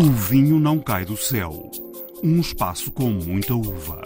O vinho não cai do céu. Um espaço com muita uva.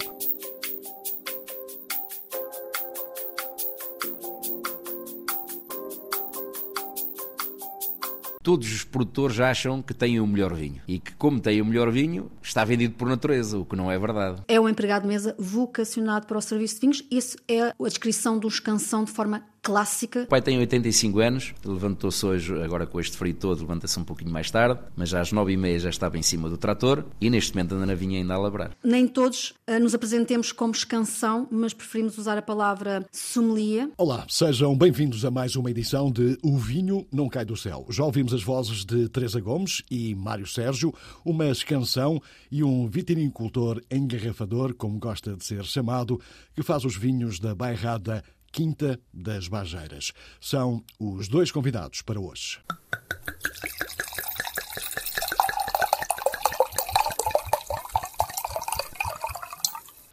Todos os produtores acham que têm o melhor vinho e que, como têm o melhor vinho, está vendido por natureza, o que não é verdade. É um empregado de mesa vocacionado para o serviço de vinhos. Isso é a descrição de um escansão de forma clássica. O pai tem 85 anos, levantou-se hoje, agora com este frio todo, levanta-se um pouquinho mais tarde, mas às 9h30 já estava em cima do trator e neste momento anda na vinha ainda a labrar. Nem todos uh, nos apresentemos como escansão, mas preferimos usar a palavra sommelier. Olá, sejam bem-vindos a mais uma edição de O Vinho Não Cai do Céu. Já ouvimos as vozes de Teresa Gomes e Mário Sérgio, uma escansão e um vitinicultor engarrafador, como gosta de ser chamado, que faz os vinhos da bairrada Quinta das Bajeiras. São os dois convidados para hoje.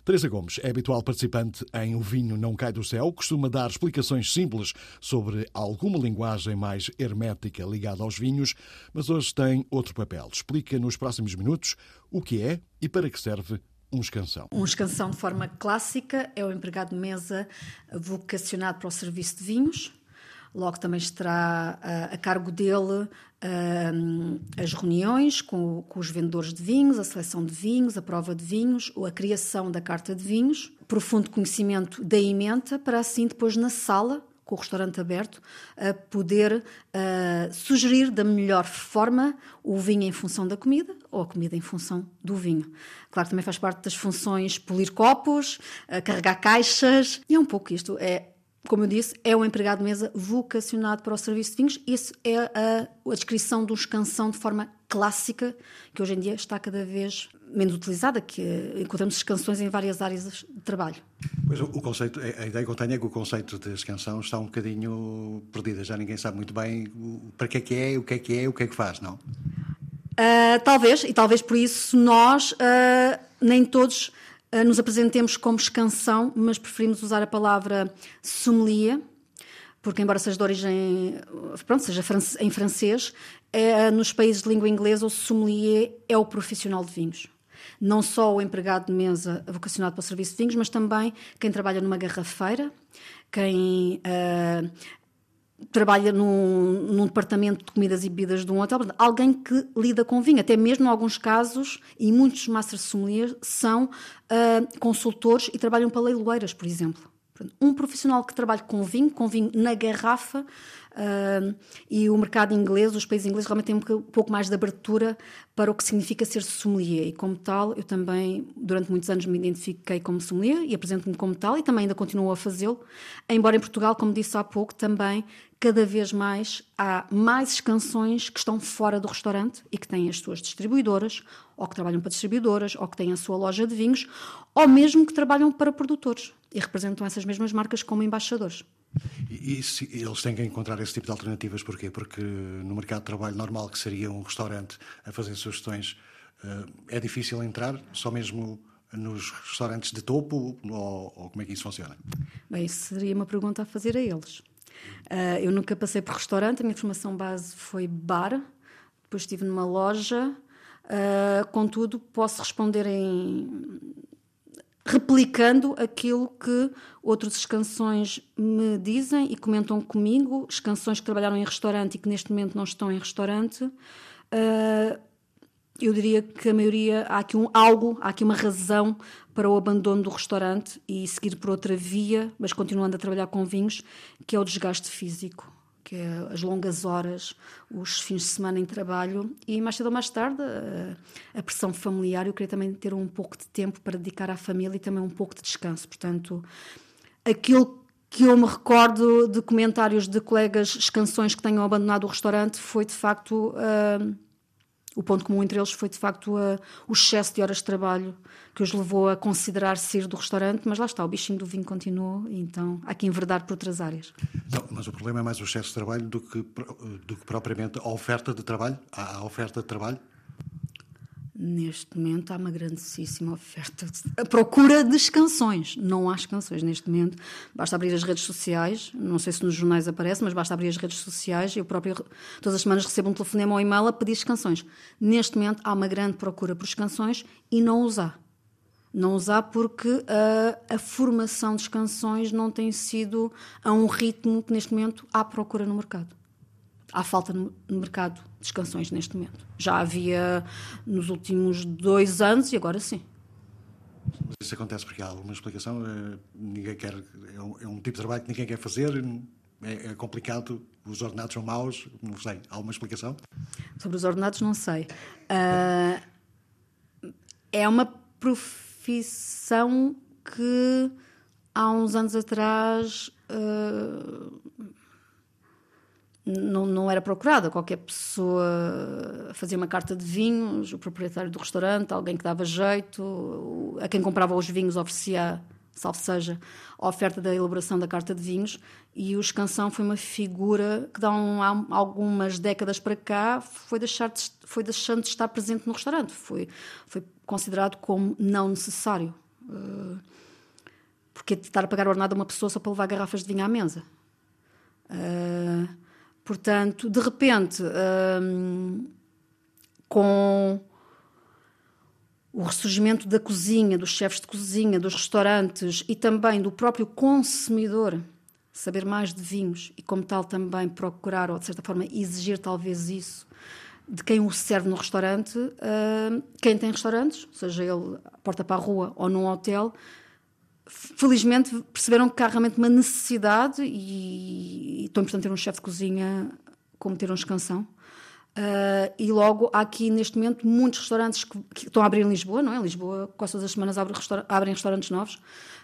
Teresa Gomes é habitual participante em O Vinho Não Cai do Céu, costuma dar explicações simples sobre alguma linguagem mais hermética ligada aos vinhos, mas hoje tem outro papel. Explica nos próximos minutos o que é e para que serve um escansão. Um escansão de forma clássica é o empregado de mesa vocacionado para o serviço de vinhos. Logo também estará uh, a cargo dele uh, as reuniões com, com, os vendedores de vinhos, a seleção de vinhos, a prova de vinhos, ou a criação da carta de vinhos, profundo conhecimento da ementa, para assim depois na sala com o restaurante aberto, a poder sugerir da melhor forma o vinho em função da comida ou a comida em função do vinho. Claro que também faz parte das funções polir copos, carregar caixas, e é um pouco isto. É como eu disse, é um empregado de mesa vocacionado para o serviço de vinhos. Isso é a, a descrição de um escansão de forma clássica, que hoje em dia está cada vez menos utilizada, que encontramos canções em várias áreas de trabalho. Pois o, conceito, a ideia que eu tenho é que o conceito de escansão está um bocadinho perdida, já ninguém sabe muito bem para que é que é, o que é que é, o que é que faz, não? Uh, talvez, e talvez por isso nós, uh, nem todos nos apresentemos como escansão, mas preferimos usar a palavra sommelier, porque embora seja de origem, pronto, seja em francês, é, nos países de língua inglesa o sommelier é o profissional de vinhos. Não só o empregado de mesa vocacionado para o serviço de vinhos, mas também quem trabalha numa garrafeira, quem uh, trabalha num, num, departamento de comidas e bebidas de um hotel, alguém que lida com vinho. Até mesmo em alguns casos, e muitos master sommeliers são uh, consultores e trabalham para leiloeiras, por exemplo. Um profissional que trabalha com vinho, com vinho na garrafa, Uh, e o mercado inglês, os países ingleses realmente têm um pouco mais de abertura para o que significa ser sommelier. E como tal, eu também, durante muitos anos, me identifiquei como sommelier e apresento-me como tal e também ainda continuo a fazê-lo. Embora em Portugal, como disse há pouco, também cada vez mais há mais canções que estão fora do restaurante e que têm as suas distribuidoras, ou que trabalham para distribuidoras, ou que têm a sua loja de vinhos, ou mesmo que trabalham para produtores e representam essas mesmas marcas como embaixadores. E, e eles têm que encontrar esse tipo de alternativas, porquê? Porque no mercado de trabalho normal, que seria um restaurante a fazer sugestões, eh, é difícil entrar, só mesmo nos restaurantes de topo, ou, ou como é que isso funciona? Bem, isso seria uma pergunta a fazer a eles. Uh, eu nunca passei por restaurante, a minha formação base foi bar, depois estive numa loja. Uh, contudo, posso responder em replicando aquilo que outros escansões me dizem e comentam comigo, escansões que trabalharam em restaurante e que neste momento não estão em restaurante. Uh, eu diria que a maioria há aqui um algo, há aqui uma razão para o abandono do restaurante e seguir por outra via, mas continuando a trabalhar com vinhos, que é o desgaste físico que é as longas horas, os fins de semana em trabalho e mais cedo ou mais tarde a, a, pressão familiar. Eu queria também ter um pouco de tempo para dedicar à família e também um pouco de descanso. Portanto, aquilo que eu me recordo de comentários de colegas, canções que tenham abandonado o restaurante, foi de facto. Uh, o ponto comum entre eles foi, de facto, a, o excesso de horas de trabalho que os levou a considerar sair do restaurante, mas lá está, o bichinho do vinho continuou, então há que enverdar por outras áreas. Não, mas o problema é mais o excesso de trabalho do que, do que propriamente a oferta de trabalho? A oferta de trabalho? Neste momento há uma grandíssima oferta, a procura das canções. Não há canções neste momento. Basta abrir as redes sociais, não sei se nos jornais aparece, mas basta abrir as redes sociais. Eu próprio, todas as semanas, recebo um telefonema ou um e-mail a pedir canções. Neste momento há uma grande procura por canções e não os há. Não os há porque a, a formação das canções não tem sido a um ritmo que neste momento há procura no mercado há falta no, mercado de canções neste momento. Já havia nos últimos dois anos e agora sim. Isso acontece porque há alguma explicação. Eh, ninguém quer, é um, é um tipo de trabalho que ninguém quer fazer, é, é, complicado, os ordenados são maus, não sei. Há alguma explicação? Sobre os ordenados, não sei. Uh, é uma profissão que há uns anos atrás. Uh, não, não era procurada. Qualquer pessoa fazia uma carta de vinhos, o proprietário do restaurante, alguém que dava jeito, a quem comprava os vinhos oferecia, salvo seja, a oferta da elaboração da carta de vinhos. E o escansão foi uma figura que, há, um, algumas décadas para cá, foi, deixar de, foi deixando de estar presente no restaurante. Foi, foi considerado como não necessário. Uh, porque estar a pagar ordenado a uma pessoa só para levar garrafas de vinho à mesa. Uh, Portanto, de repente, hum, com o ressurgimento da cozinha, dos chefes de cozinha, dos restaurantes e também do próprio consumidor saber mais de vinhos e, como tal, também procurar ou, de certa forma, exigir talvez isso de quem o serve no restaurante, hum, quem tem restaurantes, seja ele porta para a rua ou num hotel, felizmente perceberam que há realmente uma necessidade e, e tão importante ter um chefe de cozinha como ter um escansão. Uh, e logo há aqui neste momento muitos restaurantes que, que, estão a abrir em Lisboa, não é? Lisboa quase todas as semanas abre restaura abrem restaurantes novos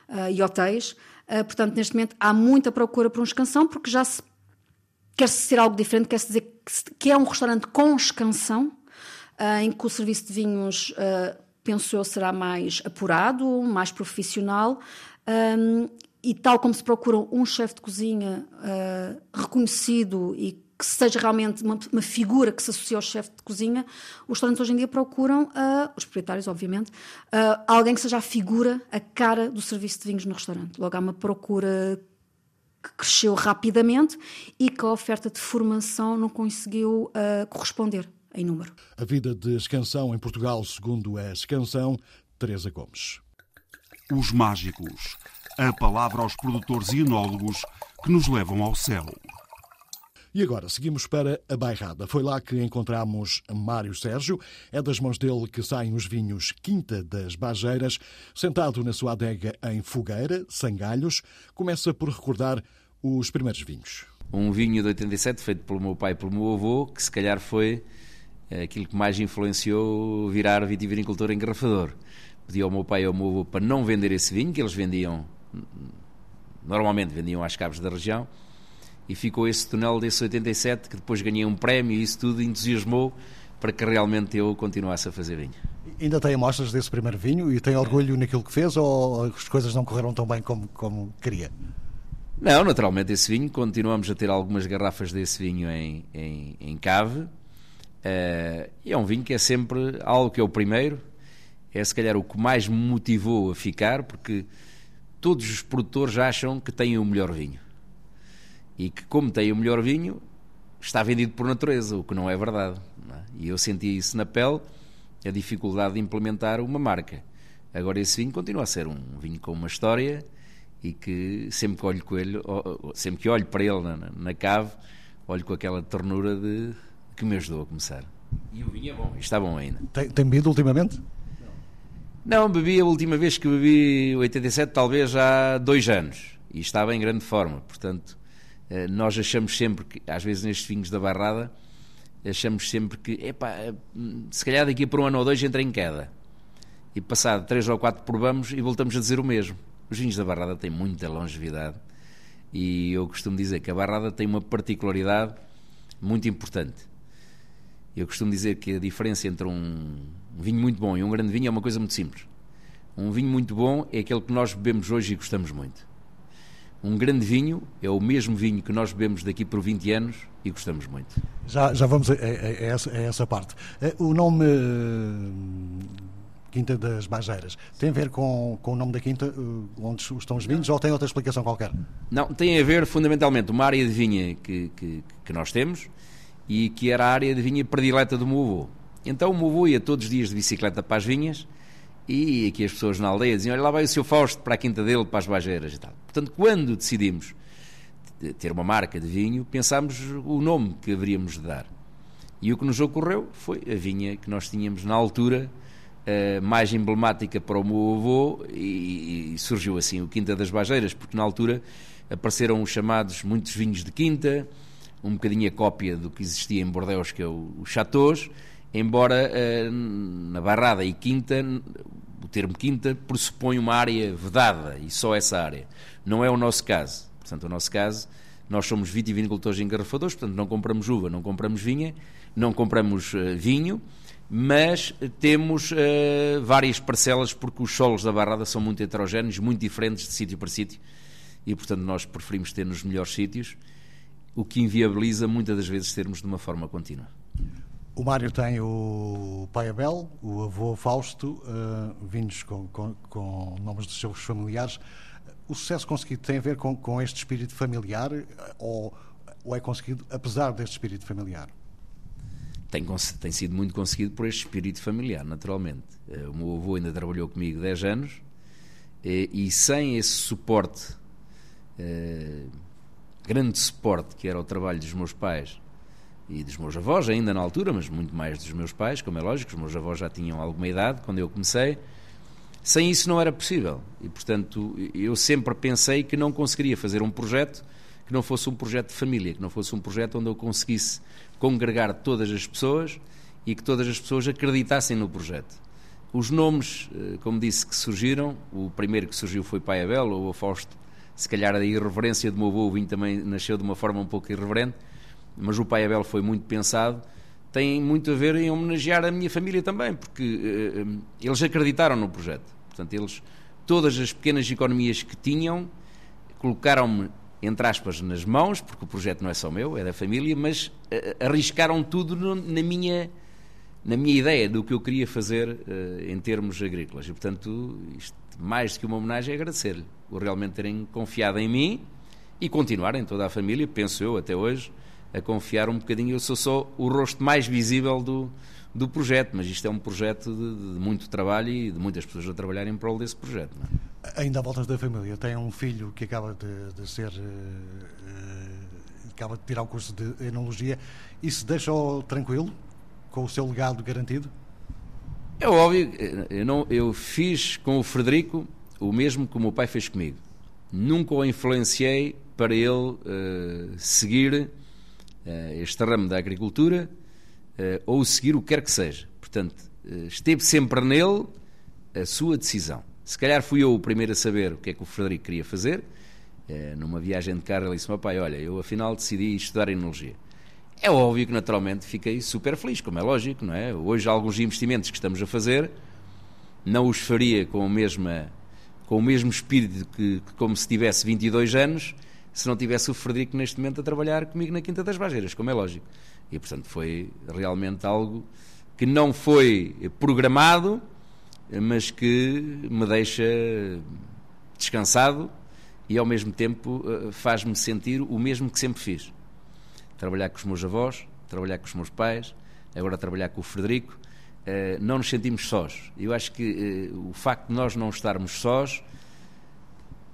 uh, e hotéis. Uh, portanto, neste momento há muita procura por um escansão porque já se quer-se ser algo diferente, quer-se dizer que, que, é um restaurante com escansão, em que o serviço de vinhos penso eu, será mais apurado, mais profissional. Um, e tal como se procura um chefe de cozinha uh, reconhecido e que seja realmente uma, uma, figura que se associa ao chefe de cozinha, os restaurantes hoje em dia procuram, uh, os proprietários, obviamente, uh, alguém que seja a figura, a cara do serviço de vinhos no restaurante. Logo há uma procura que cresceu rapidamente e que a oferta de formação não conseguiu corresponder em número. A vida de escansão em Portugal, segundo a escansão, Teresa Gomes. Os mágicos. A palavra aos produtores e enólogos que nos levam ao céu. E agora seguimos para a Bairrada. Foi lá que encontramos Mário Sérgio. É das mãos dele que saem os vinhos Quinta das Bajeiras. Sentado na sua adega em Fogueira, sem galhos, começa por recordar os primeiros vinhos. Um vinho de 87 feito pelo meu pai e pelo meu avô, que se calhar foi aquilo que mais influenciou virar vitivinicultor engarrafador. Pedi ao meu pai e ao meu avô para não vender esse vinho, que eles vendiam, normalmente vendiam às cabos da região, e ficou esse túnel desse 87, que depois ganhei um prémio e isso tudo entusiasmou para que realmente eu continuasse a fazer vinho. Ainda tem amostras desse primeiro vinho e tem orgulho naquilo que fez ou as coisas não correram tão bem como, como queria? Não, naturalmente esse vinho, continuamos a ter algumas garrafas desse vinho em, em, em cave, Uh, e é um vinho que é sempre algo que é o primeiro, é se calhar o que mais me motivou a ficar, porque todos os produtores acham que têm o melhor vinho. E que, como têm o melhor vinho, está vendido por natureza, o que não é verdade. Não é? E eu senti isso na pele, a dificuldade de implementar uma marca. Agora, esse vinho continua a ser um vinho com uma história e que sempre que olho, ele, sempre que olho para ele na, na cave, olho com aquela ternura de que me ajudou a começar. E o vinho é bom, está bom ainda. Tem, tem bebido ultimamente? Não, bebi a última vez que bebi 87, talvez há dois anos. E estava em grande forma. Portanto, eh, nós achamos sempre que, às vezes nestes vinhos da barrada, achamos sempre que, epá, eh, se calhar daqui por um ano ou dois entra em queda. E passado três ou quatro provamos e voltamos a dizer o mesmo. Os vinhos da barrada têm muita longevidade. E eu costumo dizer que a barrada tem uma particularidade muito importante eu costumo dizer que a diferença entre um vinho muito bom e um grande vinho é uma coisa muito simples. Um vinho muito bom é aquele que nós bebemos hoje e gostamos muito. Um grande vinho é o mesmo vinho que nós bebemos daqui por 20 anos e gostamos muito. Já, já vamos a, a, a, essa, a essa, parte. Eh, o nome Quinta das Bajeiras tem a ver com, com o nome da quinta eh, onde estão os vinhos ou tem outra explicação qualquer? Não, tem a ver fundamentalmente uma área de vinha que, que, que nós temos e que era a área de vinha predileta do meu avô. Então o meu avô ia todos os dias de bicicleta para as vinhas e aqui as pessoas na aldeia diziam: Olha, lá vai o seu Fausto para a quinta dele, para as Bajeiras e tal. Portanto, quando decidimos ter uma marca de vinho, pensámos o nome que haveríamos de dar. E o que nos ocorreu foi a vinha que nós tínhamos na altura uh, mais emblemática para o meu avô e, e, surgiu assim o Quinta das Bajeiras, porque na altura apareceram os chamados muitos vinhos de quinta, um bocadinho a cópia do que existia em Bordeaux, que é o, o embora uh, na Barrada e Quinta, o termo Quinta pressupõe uma área vedada e só essa área. Não é o nosso caso. Portanto, o nosso caso, nós somos vitivinicultores engarrafadores, portanto, não compramos uva, não compramos vinha, não compramos uh, vinho, mas temos uh, várias parcelas porque os solos da Barrada são muito heterogéneos, muito diferentes de sítio para sítio e, portanto, nós preferimos ter nos melhores sítios, o que inviabiliza muitas das vezes termos de uma forma contínua. O Mário tem o pai Abel, o avô Fausto, uh, vindos com, com, com, nomes dos seus familiares. O sucesso conseguido tem a ver com, com este espírito familiar ou, ou é conseguido apesar deste espírito familiar? tem, tem sido muito conseguido por este espírito familiar, naturalmente. Eh, o meu avô ainda trabalhou comigo 10 anos e, e sem esse suporte, eh, grande suporte que era o trabalho dos meus pais e dos meus avós, ainda na altura, mas muito mais dos meus pais, como é lógico, os meus avós já tinham alguma idade quando eu comecei. Sem isso não era possível. E, portanto, eu sempre pensei que não conseguiria fazer um projeto que não fosse um projeto de família, que não fosse um projeto onde eu conseguisse congregar todas as pessoas e que todas as pessoas acreditassem no projeto. Os nomes, eh, como disse, que surgiram, o primeiro que surgiu foi Pai Abel, ou Fausto, se calhar a irreverência do meu avô, vinho também nasceu de uma forma um pouco irreverente, mas o Pai Abel foi muito pensado, tem muito a ver em homenagear a minha família também, porque uh, eles acreditaram no projeto. Portanto, eles, todas as pequenas economias que tinham, colocaram-me entre aspas, nas mãos, porque o projeto não é só meu, é da família, mas uh, arriscaram tudo no, na, minha, na minha ideia do que eu queria fazer uh, em termos agrícolas. E, portanto, isto, mais do que uma homenagem, é agradecer-lhe por realmente terem confiado em mim e continuarem, toda a família, penso eu, até hoje, a confiar um bocadinho. Eu sou só o rosto mais visível do, do projeto, mas isto é um projeto de, de muito trabalho e de muitas pessoas a trabalhar em prol desse projeto. É? Ainda à volta da família, tem um filho que acaba de, de ser. Uh, acaba de tirar o curso de enologia. Isso deixa-o tranquilo, com o seu legado garantido? É óbvio, eu, não, eu fiz com o Frederico o mesmo que o meu pai fez comigo. Nunca o influenciei para ele uh, seguir uh, este ramo da agricultura uh, ou seguir o que quer que seja. Portanto, esteve sempre nele a sua decisão. Se calhar fui eu o primeiro a saber o que é que o Frederico queria fazer. Numa viagem de carro, ele disse: Meu pai, olha, eu afinal decidi estudar enologia. É óbvio que naturalmente fiquei super feliz, como é lógico, não é? Hoje, alguns investimentos que estamos a fazer não os faria com, a mesma, com o mesmo espírito que, que como se tivesse 22 anos, se não tivesse o Frederico neste momento a trabalhar comigo na Quinta das Bajeiras, como é lógico. E, portanto, foi realmente algo que não foi programado, mas que me deixa descansado e, ao mesmo tempo, eh, faz-me sentir o mesmo que sempre fiz. Trabalhar com os meus avós, trabalhar com os meus pais, agora trabalhar com o Frederico. Eh, não nos sentimos sós. Eu acho que eh, o facto de nós não estarmos sós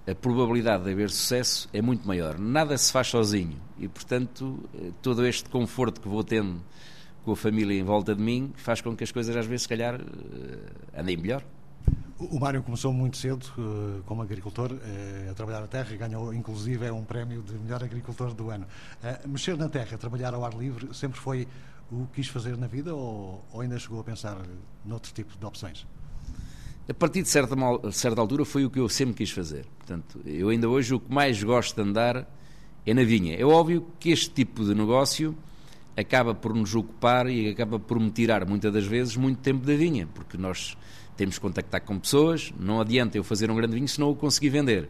a probabilidade de haver sucesso é muito maior. Nada se faz sozinho e, portanto, eh, todo este conforto que vou tendo com a família em volta de mim faz com que as coisas, às vezes, se calhar, andem melhor. O Mário começou muito cedo eh, como agricultor a trabalhar a terra e ganhou, inclusive, um prémio de melhor agricultor do ano. Mexer na terra, trabalhar ao ar livre, sempre foi o que quis fazer na vida ou, ou ainda chegou a pensar noutro tipo de opções? a partir de certa, certa altura foi o que eu sempre quis fazer. Portanto, eu ainda hoje o que mais gosto de andar é na vinha. É óbvio que este tipo de negócio acaba por nos ocupar e acaba por me tirar muitas das vezes muito tempo da vinha, porque nós temos que contactar com pessoas, não adianta eu fazer um grande vinho se não o conseguir vender.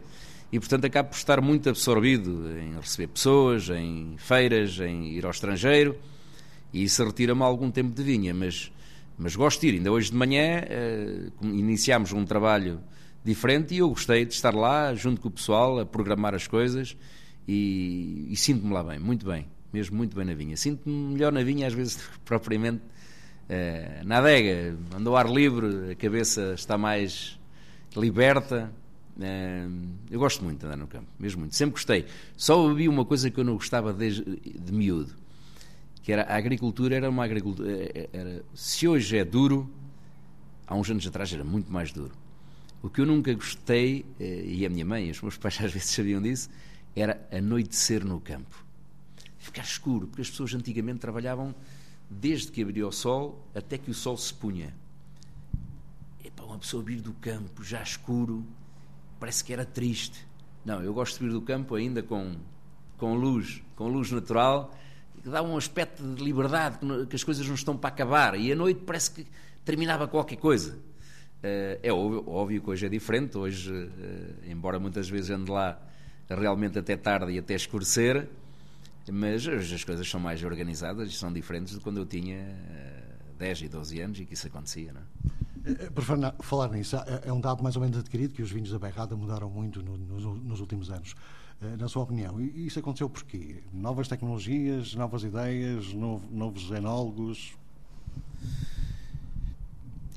e portanto acabo por estar muito absorvido em receber pessoas, em feiras, em ir ao estrangeiro e isso retira-me algum tempo de vinha, mas, mas gosto de ir. Ainda hoje de manhã uh, iniciámos um trabalho diferente e eu gostei de estar lá junto com o pessoal a programar as coisas e, e sinto-me lá bem, muito bem, mesmo muito bem na vinha. Sinto-me melhor na vinha às vezes propriamente uh, na adega, ando ao ar livre, a cabeça está mais liberta eu gosto muito de andar no campo, mesmo muito. Sempre gostei. Só havia uma coisa que eu não gostava desde de miúdo, que era a agricultura era uma agricultura. Eh, era, se hoje é duro, há uns anos atrás era muito mais duro. O que eu nunca gostei, e a minha mãe os meus pais às vezes sabiam disso, era anoitecer no campo. Ficar escuro, porque as pessoas antigamente trabalhavam desde que abria o sol até que o sol se punha. E para uma pessoa vir do campo já escuro, parece que era triste. Não, eu gosto de vir do campo ainda com, com luz, com luz natural, que dá um aspecto de liberdade, que as coisas não estão para acabar. E à noite parece que terminava qualquer coisa. Eh, é óbvio, óbvio que hoje é diferente. Hoje, eh, embora muitas vezes ande lá realmente até tarde e até escurecer, mas as coisas são mais organizadas e são diferentes de quando eu tinha 10 eh, e 12 anos e que isso acontecia. Não é? Eh, por falar nisso, é um dado mais ou menos adquirido que os vinhos da Bairrada mudaram muito no, no, nos últimos anos. Eh, na sua opinião, isso aconteceu por quê? Novas tecnologias, novas ideias, novo, novos enólogos?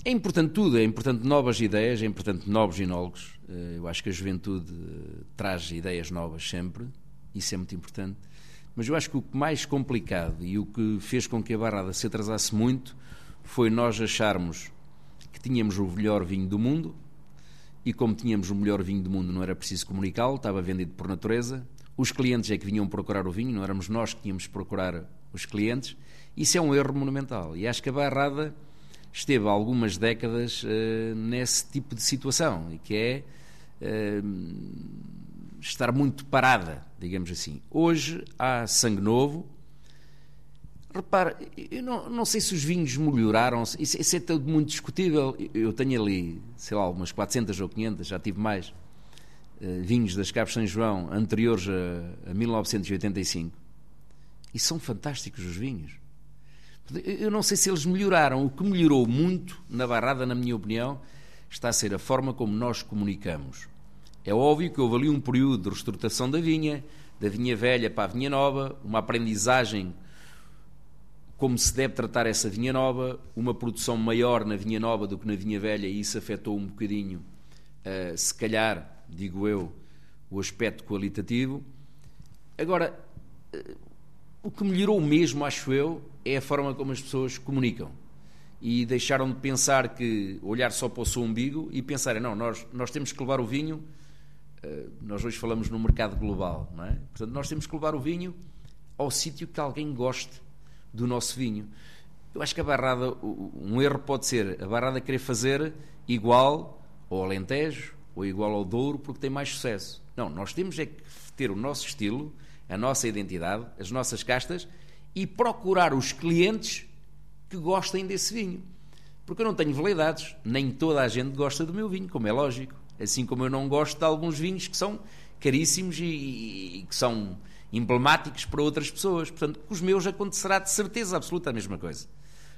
É importante tudo, é importante novas ideias, é importante novos enólogos. Eh, eu acho que a juventude traz ideias novas sempre, isso é muito importante. Mas eu acho que o mais complicado e o que fez com que a Barrada se atrasasse muito foi nós acharmos que tínhamos o melhor vinho do mundo e, como tínhamos o melhor vinho do mundo, não era preciso comunicá-lo, estava vendido por natureza. Os clientes é que vinham procurar o vinho, não éramos nós que tínhamos procurar os clientes. Isso é um erro monumental. E acho que a Barrada esteve algumas décadas uh, nesse tipo de situação, e que é uh, estar muito parada, digamos assim. Hoje há sangue novo, Repara, eu não, não, sei se os vinhos melhoraram, isso, isso, é tudo muito discutível. Eu tenho ali, sei lá, umas 400 ou 500, já tive mais, uh, vinhos das Caves São João anteriores a, a 1985. E são fantásticos os vinhos. Eu não sei se eles melhoraram. O que melhorou muito na Barrada, na minha opinião, está a ser a forma como nós comunicamos. É óbvio que houve ali um período de reestruturação da vinha, da vinha velha para a vinha nova, uma aprendizagem como se deve tratar essa vinha nova, uma produção maior na vinha nova do que na vinha velha, e isso afetou um bocadinho, uh, se calhar, digo eu, o aspecto qualitativo. Agora, uh, o que melhorou mesmo, acho eu, é a forma como as pessoas comunicam. E deixaram de pensar que, olhar só para o seu umbigo e pensarem, não, nós, nós temos que levar o vinho, nós hoje falamos no mercado global, não é? Portanto, nós temos que levar o vinho ao sítio que alguém goste do nosso vinho. Eu acho que a barrada, um erro pode ser a barrada querer fazer igual ao Alentejo ou igual ao Douro porque tem mais sucesso. Não, nós temos é que ter o nosso estilo, a nossa identidade, as nossas castas e procurar os clientes que gostem desse vinho. Porque eu não tenho veleidades, nem toda a gente gosta do meu vinho, como é lógico. Assim como eu não gosto de alguns vinhos que são caríssimos e, e, e que são emblemáticos para outras pessoas. Portanto, com os meus acontecerá de certeza absoluta a mesma coisa.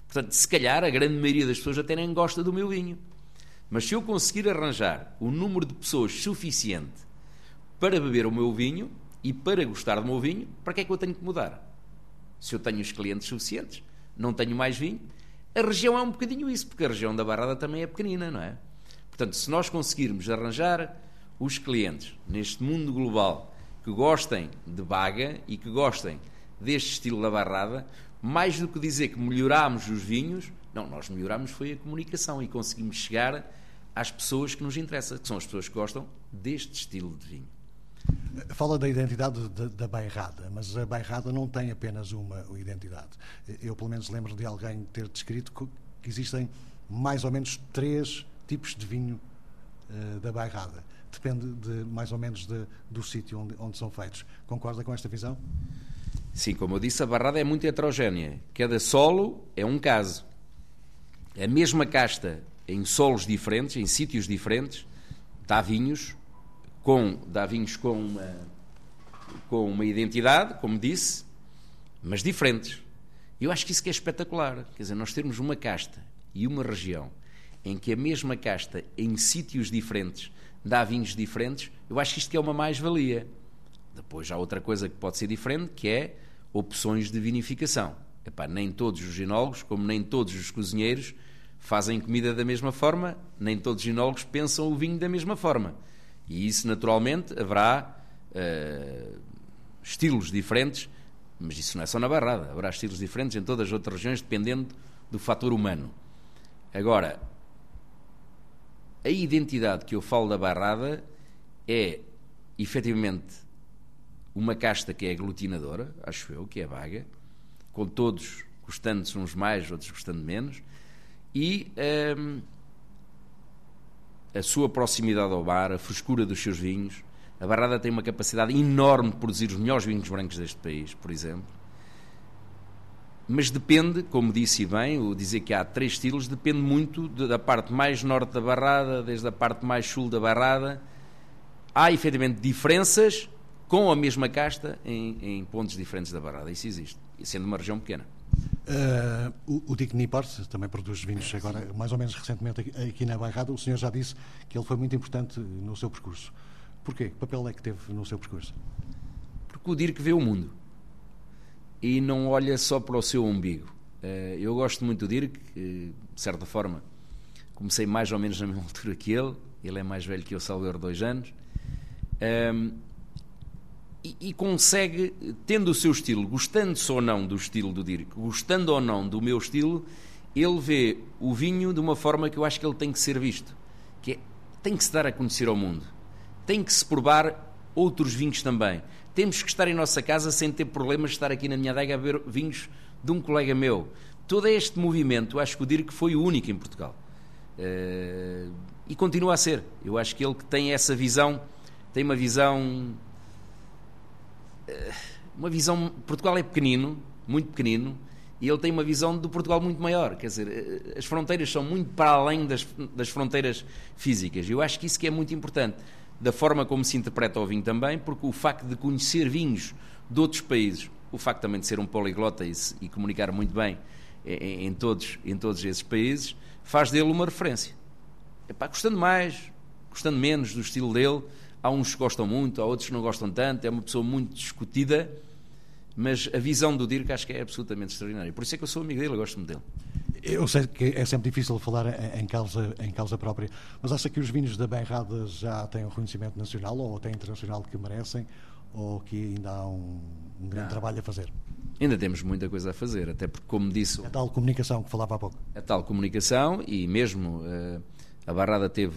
Portanto, se calhar a grande maioria das pessoas até nem gosta do meu vinho. Mas se eu conseguir arranjar o número de pessoas suficiente para beber o meu vinho e para gostar do meu vinho, para que é que eu tenho que mudar? Se eu tenho os clientes suficientes, não tenho mais vinho, a região é um bocadinho isso, porque a região da Barrada também é pequenina, não é? Portanto, se nós conseguirmos arranjar os clientes neste mundo global que gostem de Baga e que gostem deste estilo da barrada, mais do que dizer que melhorámos os vinhos, não, nós melhorámos foi a comunicação e conseguimos chegar às pessoas que nos interessam, que são as pessoas que gostam deste estilo de vinho. Fala da identidade da, da bairrada, mas a bairrada não tem apenas uma identidade. Eu, pelo menos, lembro de alguém ter descrito que existem mais ou menos três tipos de vinho uh, da bairrada depende de, mais ou menos de, do sítio onde, onde são feitos. Concorda com esta visão? Sim, como eu disse, a barrada é muito heterogénea. Cada solo é um caso. A mesma casta em solos diferentes, em sítios diferentes, dá vinhos com, dá vinhos com uma, com uma identidade, como disse, mas diferentes. Eu acho que isso que é espetacular. Quer dizer, nós termos uma casta e uma região em que a mesma casta, em sítios diferentes, dá vinhos diferentes, eu acho que isto é uma mais-valia. Depois há outra coisa que pode ser diferente, que é opções de vinificação. Epá, nem todos os ginólogos, como nem todos os cozinheiros, fazem comida da mesma forma, nem todos os ginólogos pensam o vinho da mesma forma. E isso, naturalmente, haverá uh, estilos diferentes, mas isso não é só na Barrada, haverá estilos diferentes em todas as outras regiões, dependendo do fator humano. Agora, a identidade que eu falo da Barrada é, efetivamente, uma casta que é aglutinadora, acho eu, que é vaga, com todos gostando-se uns mais, outros gostando menos, e hum, a sua proximidade ao bar, a frescura dos seus vinhos. A Barrada tem uma capacidade enorme de produzir os melhores vinhos brancos deste país, por exemplo. Mas depende, como disse bem, o dizer que há três estilos, depende muito da parte mais norte da Barrada, desde a parte mais sul da Barrada. Há efetivamente diferenças com a mesma casta em, em pontos diferentes da Barrada. Isso existe, sendo uma região pequena. Uh, o, o Dick Nippert também produz vinhos agora, mais ou menos recentemente, aqui, aqui na Bairrada. O senhor já disse que ele foi muito importante no seu percurso. Porquê? Que papel é que teve no seu percurso? Porque o Dirk vê o mundo e não olha só para o seu umbigo. Uh, eu gosto muito do Dirk, de certa forma, comecei mais ou menos na mesma altura que ele. Ele é mais velho que eu, salvo dois anos. Um, e, e, consegue, tendo o seu estilo, gostando-se ou não do estilo do Dirk, gostando ou não do meu estilo, ele vê o vinho de uma forma que eu acho que ele tem que ser visto, que é, tem que se dar a conhecer ao mundo, tem que se provar outros vinhos também. Temos que estar em nossa casa sem ter problemas de estar aqui na minha adega a ver vinhos de um colega meu. Todo este movimento, acho que o Dirk foi o único em Portugal. Uh, e continua a ser. Eu acho que ele que tem essa visão, tem uma visão uma visão. Portugal é pequenino, muito pequenino, e ele tem uma visão do Portugal muito maior. Quer dizer, as fronteiras são muito para além das, das fronteiras físicas. Eu acho que isso que é muito importante, da forma como se interpreta o vinho também, porque o facto de conhecer vinhos de outros países, o facto também de ser um poliglota e, e comunicar muito bem em, em, todos, em todos esses países, faz dele uma referência. Epá, gostando mais, gostando menos do estilo dele, Há uns que gostam muito, há outros que não gostam tanto, é uma pessoa muito discutida, mas a visão do Dirk acho que é absolutamente extraordinária. Por isso é que eu sou amigo dele, eu gosto muito dele. Eu sei que é sempre difícil falar em causa, em causa própria, mas acha que os vinhos da Benrada já têm um reconhecimento nacional ou até internacional que merecem, ou que ainda há um, um grande não. trabalho a fazer? Ainda temos muita coisa a fazer, até porque, como disse. A tal comunicação que falava há pouco. A tal comunicação, e mesmo uh, a Barrada teve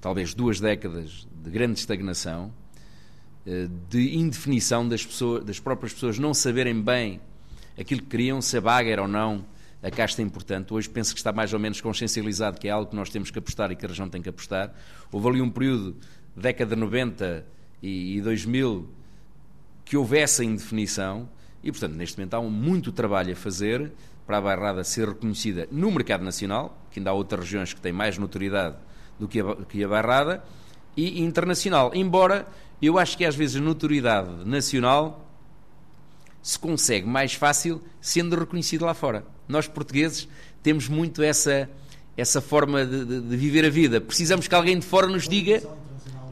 talvez duas décadas de grande estagnação, eh, de indefinição das, pessoas, das próprias pessoas não saberem bem aquilo que queriam, se a vaga era ou não a casta importante. Hoje penso que está mais ou menos consciencializado que é algo que nós temos que apostar e que a região tem que apostar. Houve ali um período, década de 90 e 2000, que houvesse indefinição e, portanto, neste momento há um muito trabalho a fazer para a Bairrada ser reconhecida no mercado nacional, que ainda há outras regiões que têm mais notoriedade do que a, que a Barrada, e internacional. Embora eu acho que às vezes a notoriedade nacional se consegue mais fácil sendo reconhecido lá fora. Nós portugueses temos muito essa essa forma de, de, de viver a vida. Precisamos que alguém de fora nos diga,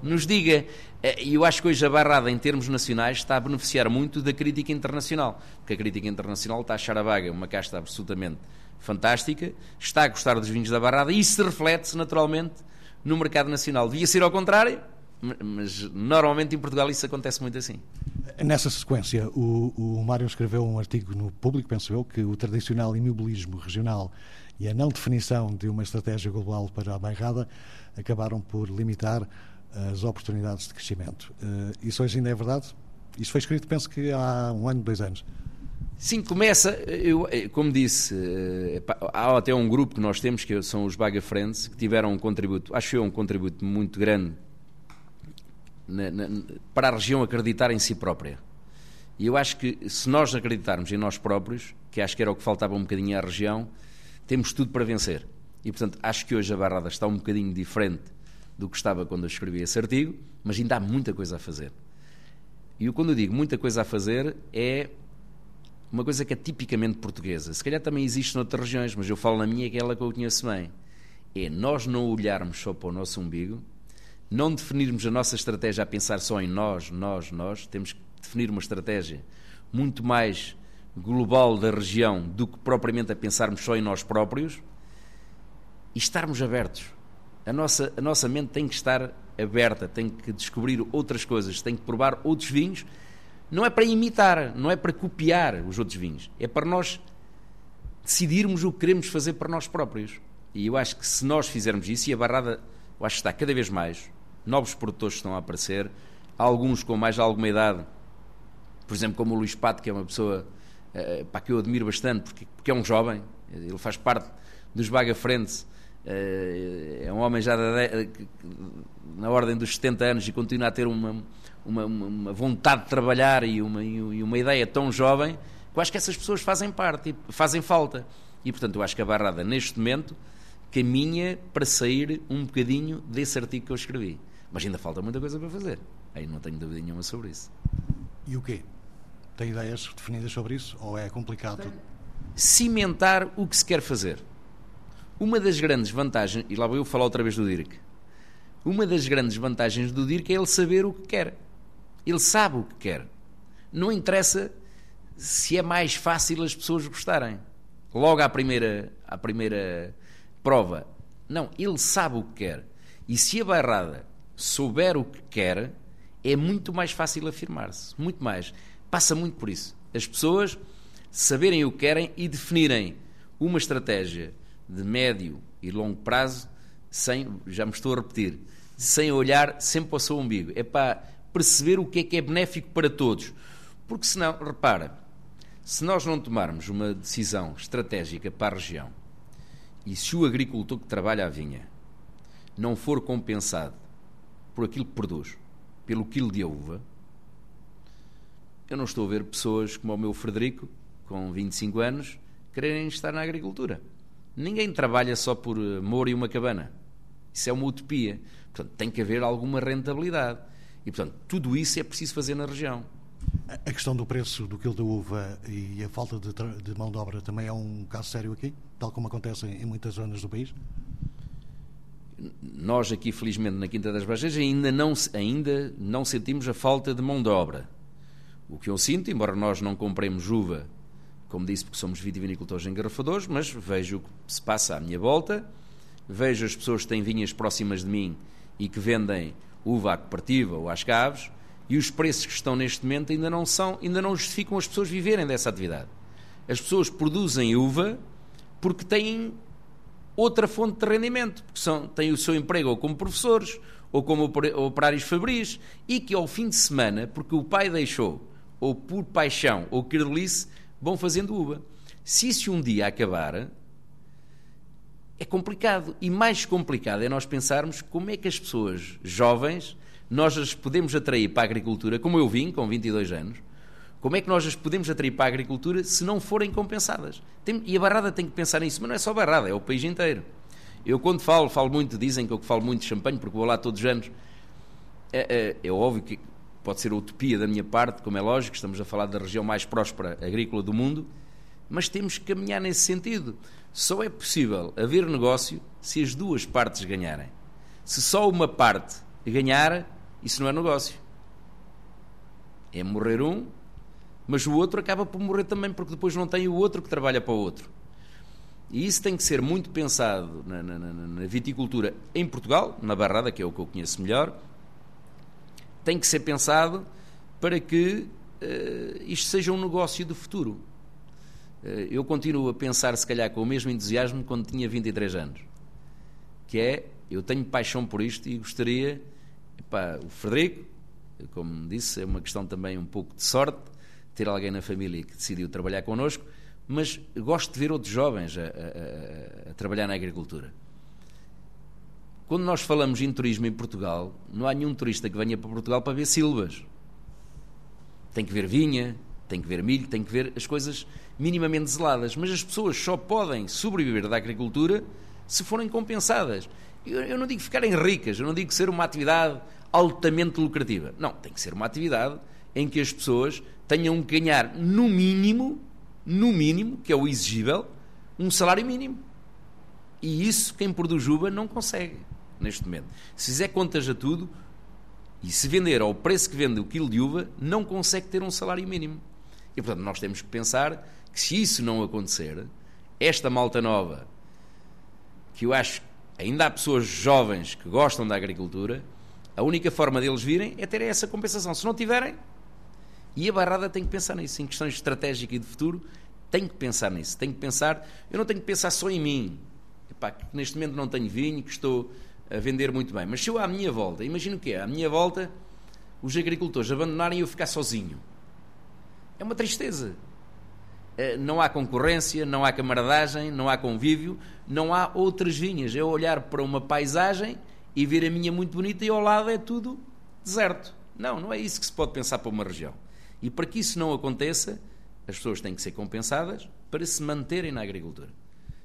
nos diga. Eh, e eu acho que hoje a Barrada, em termos nacionais, está a beneficiar muito da crítica internacional. Porque a crítica internacional está a achar a vaga uma casta absolutamente fantástica, está a gostar dos vinhos da Barrada e isso se reflete naturalmente no mercado nacional. Devia ser ao contrário, mas normalmente em Portugal isso acontece muito assim. Nessa sequência, o, o Mário escreveu um artigo no Público, penso eu, que o tradicional imobilismo regional e a não definição de uma estratégia global para a bairrada acabaram por limitar as oportunidades de crescimento. Uh, isso hoje ainda é verdade? Isso foi escrito, penso que há um ano, dois anos. Sim, começa, eu, eh, como disse, eh, há até um grupo que nós temos, que são os Baga Friends, que tiveram um contributo, acho eu um contributo muito grande na, na, para a região acreditar em si própria. E eu acho que se nós acreditarmos em nós próprios, que acho que era o que faltava um bocadinho à região, temos tudo para vencer. E portanto, acho que hoje a Barrada está um bocadinho diferente do que estava quando eu escrevi esse artigo, mas ainda há muita coisa a fazer. E quando eu digo muita coisa a fazer, é uma coisa que é tipicamente portuguesa. Se calhar também existe noutras regiões, mas eu falo na minha, que é aquela que eu conheço bem. É nós não olharmos só para o nosso umbigo, não definirmos a nossa estratégia a pensar só em nós, nós, nós. Temos que definir uma estratégia muito mais global da região do que propriamente a pensarmos só em nós próprios e estarmos abertos. A nossa, a nossa mente tem que estar aberta, tem que descobrir outras coisas, tem que provar outros vinhos. Não é para imitar, não é para copiar os outros vinhos, é para nós decidirmos o que queremos fazer para nós próprios. E eu acho que se nós fizermos isso, e a Barrada, eu acho que está cada vez mais, novos produtores estão a aparecer, alguns com mais alguma idade, por exemplo, como o Luís Pato, que é uma pessoa uh, pá, que eu admiro bastante, porque, porque é um jovem, ele faz parte dos Baga Frente, uh, é um homem já de, na ordem dos 70 anos e continua a ter uma, uma, uma vontade de trabalhar e uma, e uma ideia tão jovem, que eu acho que essas pessoas fazem parte, fazem falta. E, portanto, eu acho que a Barrada, neste momento, caminha para sair um bocadinho desse artigo que eu escrevi. Mas ainda falta muita coisa para fazer. Aí não tenho dúvida nenhuma sobre isso. E o quê? Tem ideias definidas sobre isso? Ou é complicado? Cimentar o que se quer fazer. Uma das grandes vantagens, e lá vou eu falar outra vez do Dirk, uma das grandes vantagens do Dirk é ele saber o que quer. Ele sabe o que quer. Não interessa se é mais fácil as pessoas gostarem. Logo à primeira, à primeira prova. Não, ele sabe o que quer. E se a bairrada souber o que quer, é muito mais fácil afirmar-se. Muito mais. Passa muito por isso. As pessoas saberem o que querem e definirem uma estratégia de médio e longo prazo sem, já me estou a repetir, sem olhar sempre para o seu umbigo. É para perceber o que é que é benéfico para todos. Porque senão, repara, se nós não tomarmos uma decisão estratégica para a região e se o agricultor que trabalha a vinha não for compensado por aquilo que produz, pelo quilo de uva, eu não estou a ver pessoas como o meu Frederico, com 25 anos, quererem estar na agricultura. Ninguém trabalha só por amor e uma cabana. Isso é uma utopia. Portanto, tem que haver alguma rentabilidade. E, portanto, tudo isso é preciso fazer na região. A questão do preço do quilo da uva e a falta de, de, mão de obra também é um caso sério aqui, tal como acontece em muitas zonas do país? Nós aqui, felizmente, na Quinta das Baixas, ainda não, ainda não sentimos a falta de mão de obra. O que eu sinto, embora nós não compremos uva, como disse, porque somos vitivinicultores engarrafadores, mas vejo o que se passa à minha volta, vejo as pessoas que têm vinhas próximas de mim e que vendem uva à cooperativa ou às caves, e os preços que estão neste momento ainda não são, ainda não justificam as pessoas viverem dessa atividade. As pessoas produzem uva porque têm outra fonte de rendimento, porque são, têm o seu emprego ou como professores, ou como operários fabris, e que ao fim de semana, porque o pai deixou, ou por paixão, ou querelice, vão fazendo uva. Se isso um dia acabar, é complicado. E mais complicado é nós pensarmos como é que as pessoas jovens nós as podemos atrair para a agricultura, como eu vim, com 22 anos, como é que nós as podemos atrair para a agricultura se não forem compensadas? Tem, e a Barrada tem que pensar nisso, mas não é só a Barrada, é o país inteiro. Eu quando falo, falo muito, dizem que eu falo muito de champanhe, porque vou lá todos os anos. É, é, é óbvio que pode ser a utopia da minha parte, como é lógico, estamos a falar da região mais próspera agrícola do mundo, mas temos que caminhar nesse sentido. Só é possível haver negócio se as duas partes ganharem. Se só uma parte ganhar, isso não é negócio. É morrer um, mas o outro acaba por morrer também, porque depois não tem o outro que trabalha para o outro. E isso tem que ser muito pensado na, na, na, viticultura em Portugal, na Barrada, que é o que eu conheço melhor. Tem que ser pensado para que uh, isto seja um negócio do futuro. Uh, eu continuo a pensar, se calhar, com o mesmo entusiasmo quando tinha 23 anos. Que é, eu tenho paixão por isto e gostaria. Epá, o Frederico, como disse, é uma questão também um pouco de sorte, ter alguém na família que decidiu trabalhar connosco mas gosto de ver outros jovens a, a, a, a, trabalhar na agricultura. Quando nós falamos em turismo em Portugal, não há nenhum turista que venha para Portugal para ver silvas. Tem que ver vinha, tem que ver milho, tem que ver as coisas minimamente zeladas. Mas as pessoas só podem sobreviver da agricultura se forem compensadas. Eu, eu não digo ficarem ricas, eu não digo ser uma atividade altamente lucrativa. Não, tem que ser uma atividade em que as pessoas tenham que ganhar no mínimo, no mínimo, que é o exigível, um salário mínimo. E isso quem produz uva não consegue neste momento. Se fizer contas a tudo e se vender ao preço que vende o quilo de uva, não consegue ter um salário mínimo. E portanto nós temos que pensar que se isso não acontecer, esta malta nova, que eu acho ainda há pessoas jovens que gostam da agricultura, a única forma deles virem é ter essa compensação. Se não tiverem, e a Barrada tem que pensar nisso, em questões estratégicas e de futuro, tem que pensar nisso. Tem que pensar, eu não tenho que pensar só em mim. Epá, que neste momento não tenho vinho, que estou a vender muito bem. Mas se eu à minha volta, imagino que é, à minha volta, os agricultores abandonarem e eu ficar sozinho. É uma tristeza. Eh, não há concorrência, não há camaradagem, não há convívio, não há outras vinhas. É olhar para uma paisagem e ver a minha muito bonita e ao lado é tudo deserto. Não, não é isso que se pode pensar para uma região. E para que isso não aconteça, as pessoas têm que ser compensadas para se manterem na agricultura.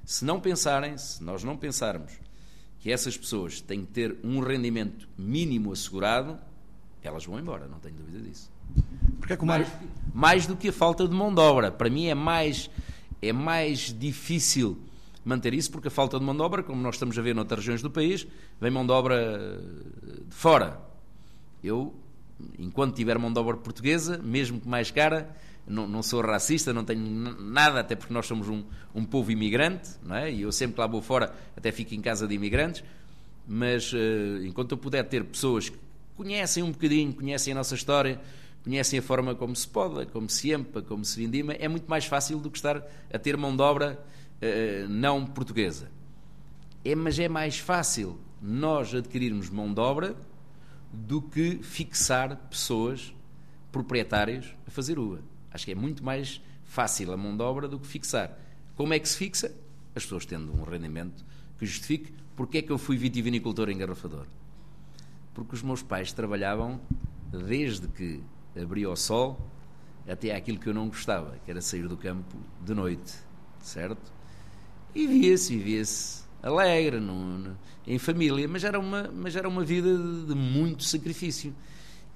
Se não pensarem, se nós não pensarmos que essas pessoas têm que ter um rendimento mínimo assegurado, elas vão embora, não tenho dúvida disso. Porque é que o Mário... mais, mais do que a falta de mão de obra. Para mim é mais, é mais difícil manter isso, porque a falta de mão de obra, como nós estamos a ver noutras regiões do país, vem mão de obra de fora. Eu, enquanto tiver mão de obra portuguesa, mesmo que mais cara, não, não sou racista, não tenho nada, até porque nós somos um, um povo imigrante, não é? e eu sempre que lá vou fora até fico em casa de imigrantes, mas uh, enquanto eu puder ter pessoas que conhecem um bocadinho, conhecem a nossa história, conhecem a forma como se poda, como se empa, como se vindima, é muito mais fácil do que estar a ter mão de obra uh, não portuguesa. É, mas é mais fácil nós adquirirmos mão de obra do que fixar pessoas, proprietários, a fazer uva. Acho que é muito mais fácil a mão de obra do que fixar. Como é que se fixa? As pessoas tendo um rendimento que justifique. Porquê é que eu fui vitivinicultor engarrafador? Porque os meus pais trabalhavam desde que abria o sol até aquilo que eu não gostava, que era sair do campo de noite, certo? E via-se, via-se alegre, em família, mas era, uma, mas era uma vida de, muito sacrifício.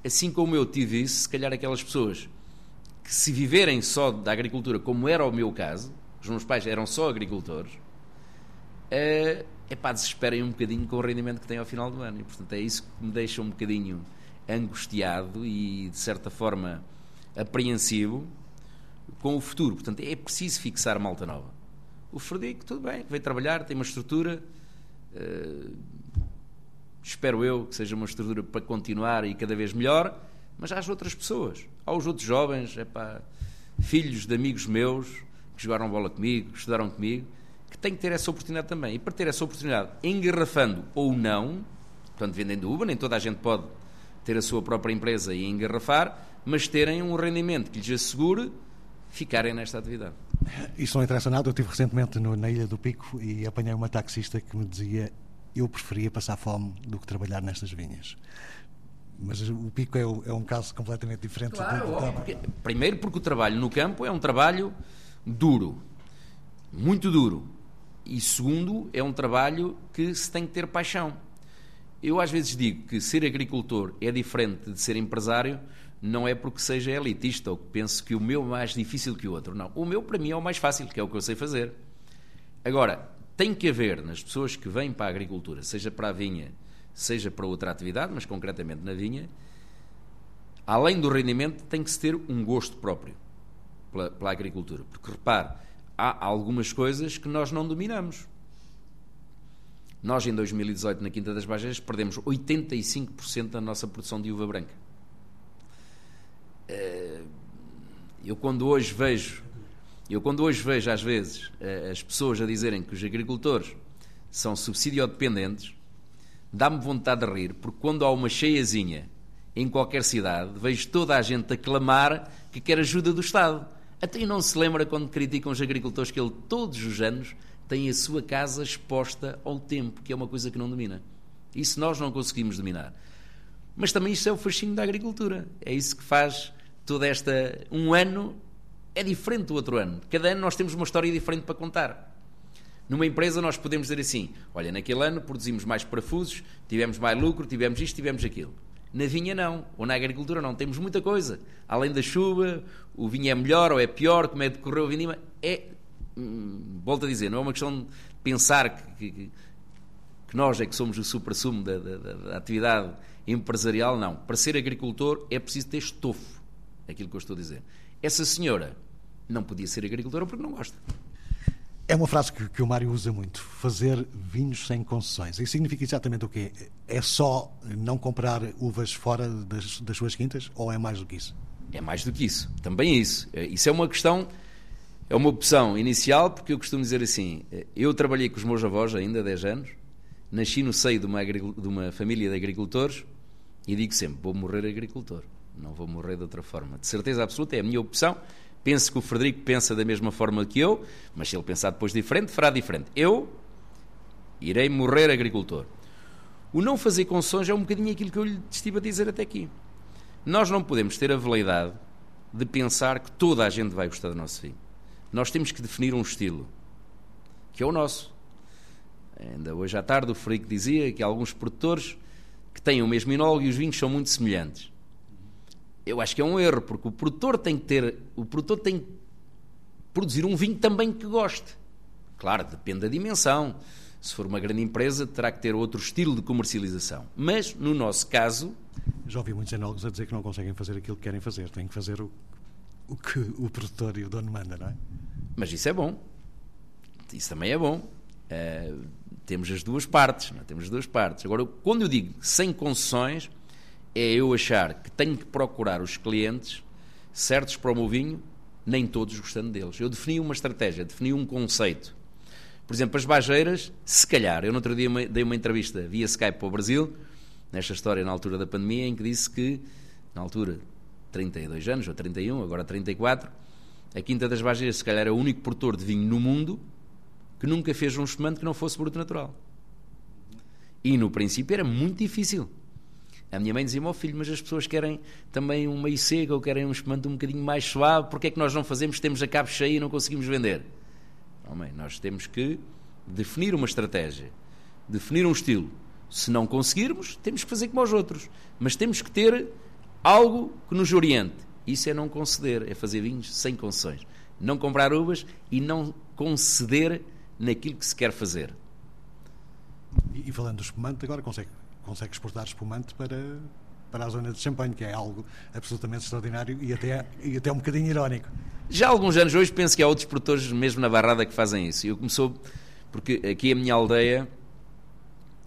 Assim como eu tive isso, se calhar aquelas pessoas que se viverem só da agricultura, como era o meu caso, os meus pais eram só agricultores, é pá, desesperem um bocadinho com o rendimento que têm ao final do ano. E, portanto, é isso que me deixa um bocadinho angustiado e, de certa forma, apreensivo com o futuro. Portanto, é preciso fixar malta nova. O Frederico, tudo bem, veio trabalhar, tem uma estrutura. Uh, espero eu que seja uma estrutura para continuar e cada vez melhor mas as outras pessoas, há os outros jovens, epá, filhos de amigos meus que jogaram bola comigo, que estudaram comigo, que têm que ter essa oportunidade também. E para ter essa oportunidade, engarrafando ou não, portanto, vendendo uva, nem toda a gente pode ter a sua própria empresa e engarrafar, mas terem um rendimento que lhes assegure ficarem nesta atividade. Isso não interessa nada. Eu estive recentemente no, na Ilha do Pico e apanhei uma taxista que me dizia eu preferia passar fome do que trabalhar nestas vinhas. Mas o pico é, é um caso completamente diferente. Claro, do, porque, primeiro porque o trabalho no campo é um trabalho duro, muito duro. E segundo, é um trabalho que se tem que ter paixão. Eu às vezes digo que ser agricultor é diferente de ser empresário, não é porque seja elitista ou que pense que o meu é mais difícil que o outro. Não. O meu, para mim, é o mais fácil, que é o que eu sei fazer. Agora, tem que haver nas pessoas que vêm para a agricultura, seja para a vinha, seja para outra atividade, mas concretamente na vinha, além do rendimento, tem que se ter um gosto próprio pela, pela agricultura. Porque repare, há algumas coisas que nós não dominamos. Nós, em 2018, na Quinta das Baixas, perdemos 85% da nossa produção de uva branca. Eh, eu, quando hoje vejo, eu, quando hoje vejo, às vezes, eh, as pessoas a dizerem que os agricultores são subsidiodependentes, dá-me vontade de rir, porque quando há uma cheiazinha em qualquer cidade, vejo toda a gente a clamar que quer ajuda do Estado. Até não se lembra quando criticam os agricultores que ele todos os anos tem a sua casa exposta ao tempo, que é uma coisa que não domina. Isso nós não conseguimos dominar. Mas também isso é o fascínio da agricultura. É isso que faz toda esta. Um ano é diferente do outro ano. Cada ano nós temos uma história diferente para contar. Numa empresa nós podemos dizer assim: olha, naquele ano produzimos mais parafusos, tivemos mais lucro, tivemos isto, tivemos aquilo. Na vinha não, ou na agricultura não, temos muita coisa. Além da chuva, o vinho é melhor ou é pior, como é que decorreu a vindima. É, hum, volto a dizer, não é uma questão de pensar que, que, que nós é que somos o supra-sumo da, da, da, atividade empresarial, não. Para ser agricultor é preciso ter estofo, aquilo que eu estou a dizer. Essa senhora não podia ser agricultora porque não gosta. É uma frase que, que, o Mário usa muito: fazer vinhos sem concessões. Isso significa exatamente o quê? É só não comprar uvas fora das, das suas quintas ou é mais do que isso? É mais do que isso. Também é isso. É, isso é uma questão, é uma opção inicial, porque eu costumo dizer assim: é, eu trabalhei com os meus avós ainda há 10 anos, nasci no seio de uma, de uma família de agricultores e digo sempre: vou morrer agricultor. Não vou morrer de outra forma. De certeza absoluta, é a minha opção Penso que o Frederico pensa da mesma forma que eu, mas se ele pensar depois diferente, fará diferente. Eu irei morrer agricultor. O não fazer concessões é um bocadinho aquilo que eu lhe estive a dizer até aqui. Nós não podemos ter a veleidade de pensar que toda a gente vai gostar do nosso vinho. Nós temos que definir um estilo, que é o nosso. Ainda hoje à tarde o Frederico dizia que alguns produtores que têm o mesmo enólogo e os vinhos são muito semelhantes eu acho que é um erro, porque o produtor tem que ter, o produtor tem que produzir um vinho também que goste. Claro, depende da dimensão. Se for uma grande empresa, terá que ter outro estilo de comercialização. Mas, no nosso caso. Já ouvi muitos enólogos a dizer que não conseguem fazer aquilo que querem fazer, têm que fazer o, o que o produtor e o dono manda, não é? Mas isso é bom. Isso também é bom. Uh, temos as duas partes, não é? temos as duas partes. Agora, quando eu digo sem concessões, é eu achar que tenho que procurar os clientes certos para o meu vinho, nem todos gostando deles. Eu defini uma estratégia, defini um conceito. Por exemplo, as bageiras, se calhar, eu no outro dia dei uma entrevista via Skype para o Brasil, nesta história na altura da pandemia, em que disse que, na altura, 32 anos, ou 31, agora 34, a Quinta das Bageiras, se calhar, é o único produtor de vinho no mundo que nunca fez um espumante que não fosse bruto natural. E no princípio era muito difícil. A minha mãe dizia-me, oh filho, mas as pessoas querem também um meio seco ou querem um espumante um bocadinho mais suave, porque é que nós não fazemos, temos a cabo cheia e não conseguimos vender? Mãe, nós temos que definir uma estratégia, definir um estilo. Se não conseguirmos, temos que fazer como os outros. Mas temos que ter algo que nos oriente. Isso é não conceder, é fazer vinhos sem concessões. Não comprar uvas e não conceder naquilo que se quer fazer. E, falando do espumante, agora consegue consegue exportar espumante para, para a zona de champanhe, que é algo absolutamente extraordinário e até, e até um bocadinho irónico. Já há alguns anos hoje penso que há outros produtores, mesmo na Barrada, que fazem isso. Eu começou, porque aqui a minha aldeia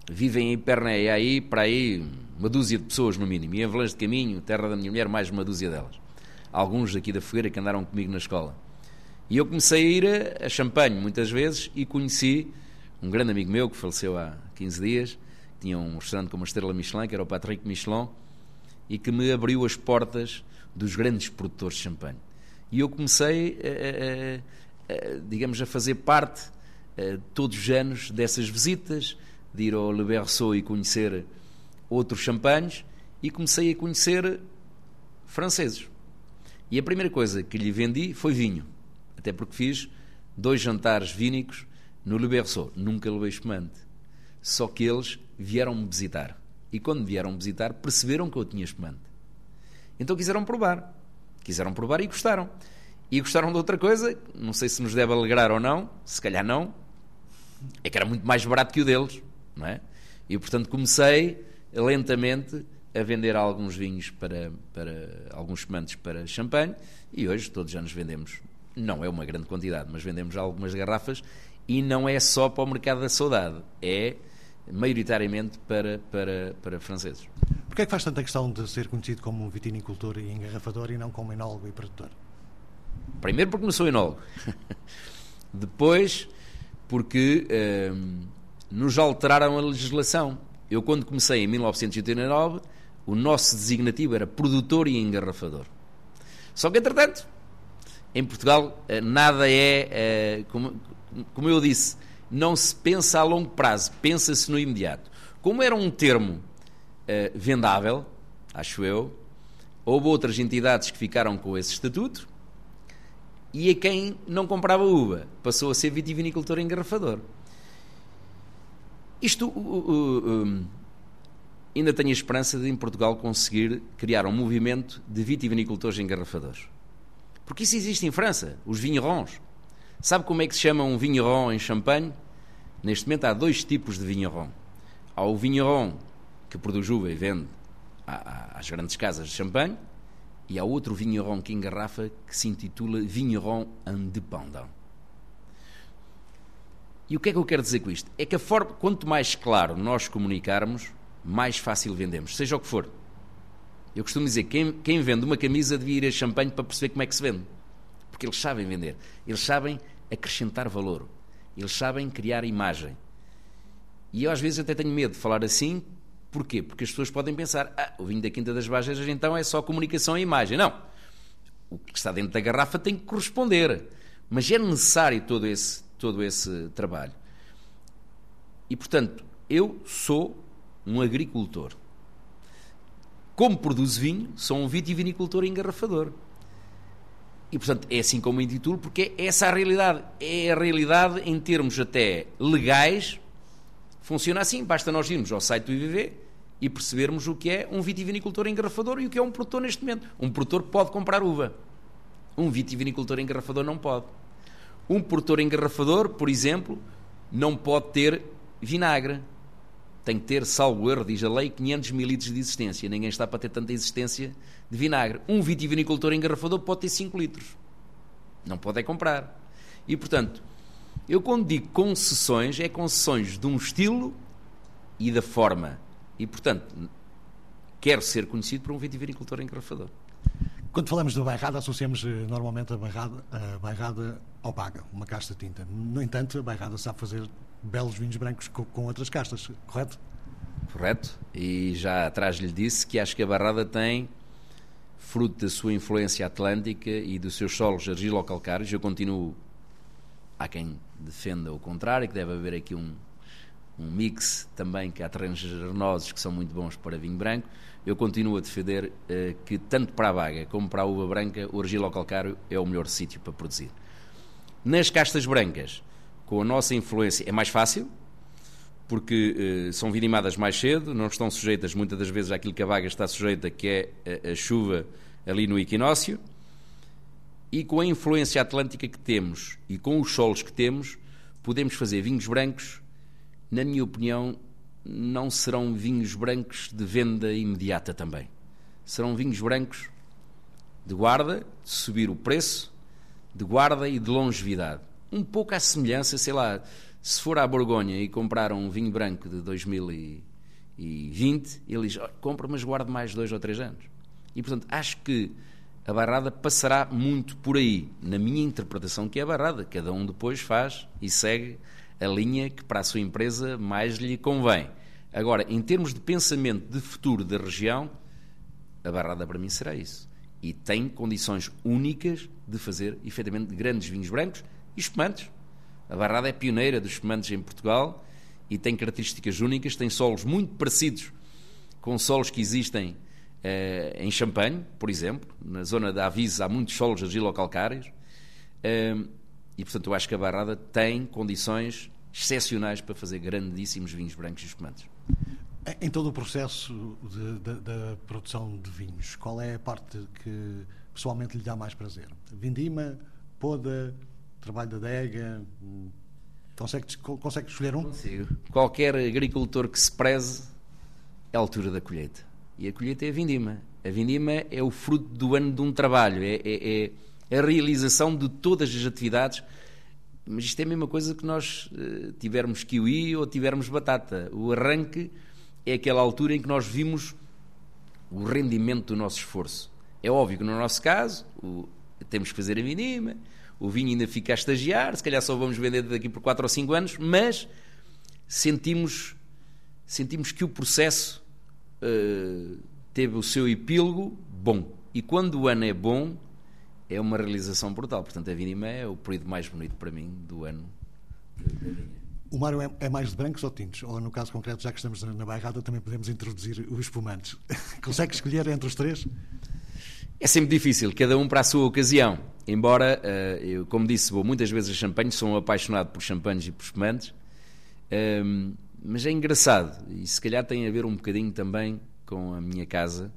vivem em Perneia aí para aí uma dúzia de pessoas no mínimo, e em Velãs de Caminho, terra da minha mulher, mais uma dúzia delas. Alguns aqui da Fogueira que andaram comigo na escola. E eu comecei a ir a, a Champanhe muitas vezes e conheci um grande amigo meu que faleceu há 15 dias, tinha um restaurante com uma estrela Michelin, que era o Patrick Michelin, e que me abriu as portas dos grandes produtores de champanhe. E eu comecei, a, a, a, digamos, a fazer parte todos os anos dessas visitas, de ir ao Le Berceau e conhecer outros champanhes, e comecei a conhecer franceses. E a primeira coisa que lhe vendi foi vinho, até porque fiz dois jantares vínicos no Le Berceau. Nunca levei espumante. Só que eles vieram-me visitar. E quando vieram-me visitar, perceberam que eu tinha espumante. Então quiseram provar. Quiseram provar e gostaram. E gostaram de outra coisa, não sei se nos deve alegrar ou não, se calhar não, é que era muito mais barato que o deles, não é? E portanto comecei lentamente a vender alguns vinhos para, para alguns espumantes para champanhe e hoje todos já nos vendemos, não é uma grande quantidade, mas vendemos algumas garrafas e não é só para o mercado da saudade, é maioritariamente para, para, para franceses. Porquê é que faz tanta questão de ser conhecido como um vitinicultor e engarrafador e não como enólogo e produtor? Primeiro porque não sou enólogo. Depois porque hum, nos alteraram a legislação. Eu quando comecei em 1989, o nosso designativo era produtor e engarrafador. Só que entretanto, em Portugal eh, nada é, é como, como eu disse, não se pensa a longo prazo, pensa-se no imediato. Como era um termo uh, vendável, acho eu, houve outras entidades que ficaram com esse estatuto E a quem não comprava uva passou a ser vitivinicultor engarrafador. Isto uh, uh, ainda tenho a esperança de em Portugal conseguir criar um movimento de vitivinicultores engarrafadores. Porque isso existe em França, os vignerons. Sabe como é que se chama um vigneron em Champagne? Neste momento há dois tipos de vigneron. Há o vigneron que produz uva e vende às grandes casas de Champagne e há outro vigneron que engarrafa que se intitula Vigneron Independent. E o que é que eu quero dizer com isto? É que a forma, quanto mais claro nós comunicarmos, mais fácil vendemos, seja o que for. Eu costumo dizer que quem, quem vende uma camisa devia ir a champanhe para perceber como é que se vende. Porque eles sabem vender. Eles sabem acrescentar valor. Eles sabem criar imagem. E eu às vezes até tenho medo de falar assim. Porquê? Porque as pessoas podem pensar, ah, o vinho da Quinta das Bajas então é só comunicação e imagem. Não. O que está dentro da garrafa tem que corresponder. Mas é necessário todo esse, todo esse trabalho. E, portanto, eu sou um agricultor. Como produzo vinho, sou um vitivinicultor engarrafador. E, portanto, é assim como intitulo, porque é essa a realidade. É a realidade em termos até legais. Funciona assim. Basta nós irmos ao site do IVV e percebermos o que é um vitivinicultor engarrafador e o que é um produtor neste momento. Um produtor pode comprar uva. Um vitivinicultor engarrafador não pode. Um produtor engarrafador, por exemplo, não pode ter vinagre tem que ter, salvo erro, diz a lei, 500 mil litros de existência. Ninguém está para ter tanta existência de vinagre. Um vitivinicultor engarrafador pode ter 5 litros. Não pode é comprar. E, portanto, eu quando digo concessões, é concessões de um estilo e da forma. E, portanto, quero ser conhecido por um vitivinicultor engarrafador. Quando falamos da bairrada, associamos eh, normalmente a bairrada, a bairrada ao baga, uma casta de tinta. No entanto, a bairrada sabe fazer belos vinhos brancos com, com outras castas, correto? Correto. E já atrás lhe disse que acho que a Barrada tem, fruto da sua influência atlântica e dos seus solos argilocalcários, eu continuo, há quem defenda o contrário, que deve haver aqui um, um mix também, que há terrenos arenosos que são muito bons para vinho branco, eu continuo a defender uh, que tanto para a vaga como para a uva branca, o argilocalcário é o melhor sítio para produzir. Nas castas brancas, com a nossa influência é mais fácil, porque eh, são vinimadas mais cedo, não estão sujeitas muitas das vezes àquilo que a vaga está sujeita, que é a, a chuva ali no equinócio, e com a influência atlântica que temos e com os solos que temos, podemos fazer vinhos brancos, na minha opinião, não serão vinhos brancos de venda imediata também. Serão vinhos brancos de guarda, de subir o preço, de guarda e de longevidade. Um pouco à semelhança, sei lá, se for à Borgonha e comprar um vinho branco de 2020, ele diz, oh, compra, mas guarde mais dois ou três anos. E, portanto, acho que a barrada passará muito por aí, na minha interpretação que é a barrada. Cada um depois faz e segue a linha que para a sua empresa mais lhe convém. Agora, em termos de pensamento de futuro da região, a barrada para mim será isso. E tem condições únicas de fazer, efetivamente, grandes vinhos brancos, e espumantes. A Barrada é pioneira dos espumantes em Portugal e tem características únicas, tem solos muito parecidos com solos que existem eh, em Champagne, por exemplo. Na zona da Avise há muitos solos argilocalcários. Eh, e, portanto, eu acho que a Barrada tem condições excepcionais para fazer grandíssimos vinhos brancos e espumantes. Em todo o processo da produção de vinhos, qual é a parte que pessoalmente lhe dá mais prazer? Vindima, poda, trabalho da adega? Consegue, consegue escolher um? Consigo. Qualquer agricultor que se preze é a altura da colheita. E a colheita é a vindima. A vindima é o fruto do ano de um trabalho, é, é, é a realização de todas as atividades. Mas isto é a mesma coisa que nós uh, tivermos kiwi ou tivermos batata. O arranque é aquela altura em que nós vimos o rendimento do nosso esforço. É óbvio que no nosso caso o, temos que fazer a vindima, o vinho ainda fica a estagiar, se calhar só vamos vender daqui por 4 ou 5 anos, mas sentimos, sentimos que o processo uh, teve o seu epílogo bom. E quando o ano é bom, é uma realização brutal. Portanto, a Vinima é o período mais bonito para mim do ano. O Mário é, é, mais de brancos ou tintos? Ou, no caso concreto, já que estamos na bairrada, também podemos introduzir os espumantes. Consegue escolher entre os três? É sempre difícil, cada um para a sua ocasião. embora, uh, eu, como disse, vou muitas vezes a champanhe, sou um apaixonado por champanhes e por espumantes, uh, mas é engraçado, e se calhar tem a ver um bocadinho também com a minha casa,